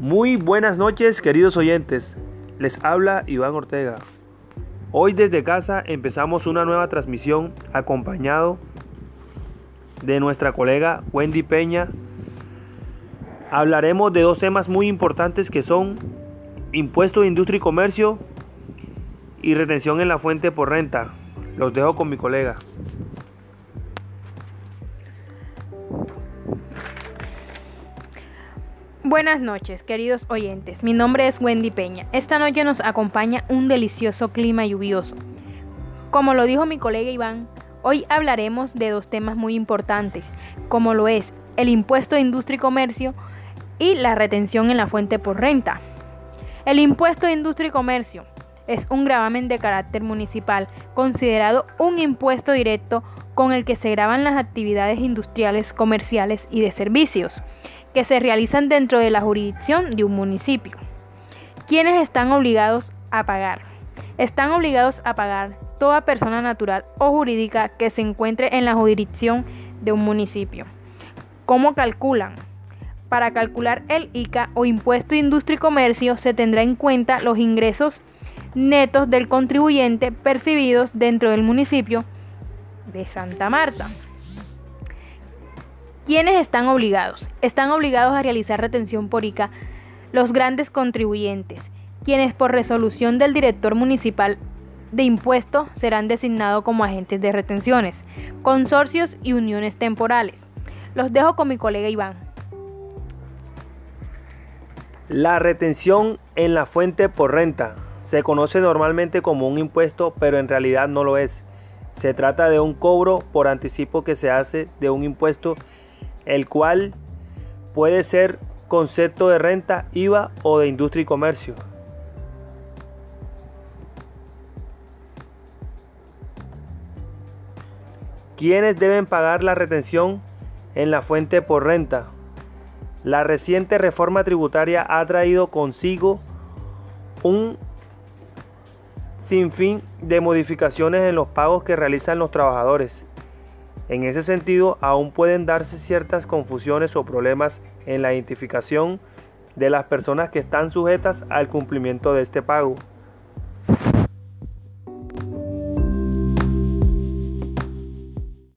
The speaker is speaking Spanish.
Muy buenas noches queridos oyentes, les habla Iván Ortega. Hoy desde casa empezamos una nueva transmisión acompañado de nuestra colega Wendy Peña. Hablaremos de dos temas muy importantes que son impuesto de industria y comercio y retención en la fuente por renta. Los dejo con mi colega. Buenas noches, queridos oyentes. Mi nombre es Wendy Peña. Esta noche nos acompaña un delicioso clima lluvioso. Como lo dijo mi colega Iván, hoy hablaremos de dos temas muy importantes, como lo es el impuesto de industria y comercio y la retención en la fuente por renta. El impuesto de industria y comercio es un gravamen de carácter municipal, considerado un impuesto directo con el que se graban las actividades industriales, comerciales y de servicios que se realizan dentro de la jurisdicción de un municipio. ¿Quiénes están obligados a pagar? Están obligados a pagar toda persona natural o jurídica que se encuentre en la jurisdicción de un municipio. ¿Cómo calculan? Para calcular el ICA o impuesto de industria y comercio se tendrá en cuenta los ingresos netos del contribuyente percibidos dentro del municipio de Santa Marta. ¿Quiénes están obligados? Están obligados a realizar retención por ICA los grandes contribuyentes, quienes por resolución del director municipal de impuestos serán designados como agentes de retenciones, consorcios y uniones temporales. Los dejo con mi colega Iván. La retención en la fuente por renta se conoce normalmente como un impuesto, pero en realidad no lo es. Se trata de un cobro por anticipo que se hace de un impuesto el cual puede ser concepto de renta, IVA o de industria y comercio. ¿Quiénes deben pagar la retención en la fuente por renta? La reciente reforma tributaria ha traído consigo un sinfín de modificaciones en los pagos que realizan los trabajadores. En ese sentido, aún pueden darse ciertas confusiones o problemas en la identificación de las personas que están sujetas al cumplimiento de este pago.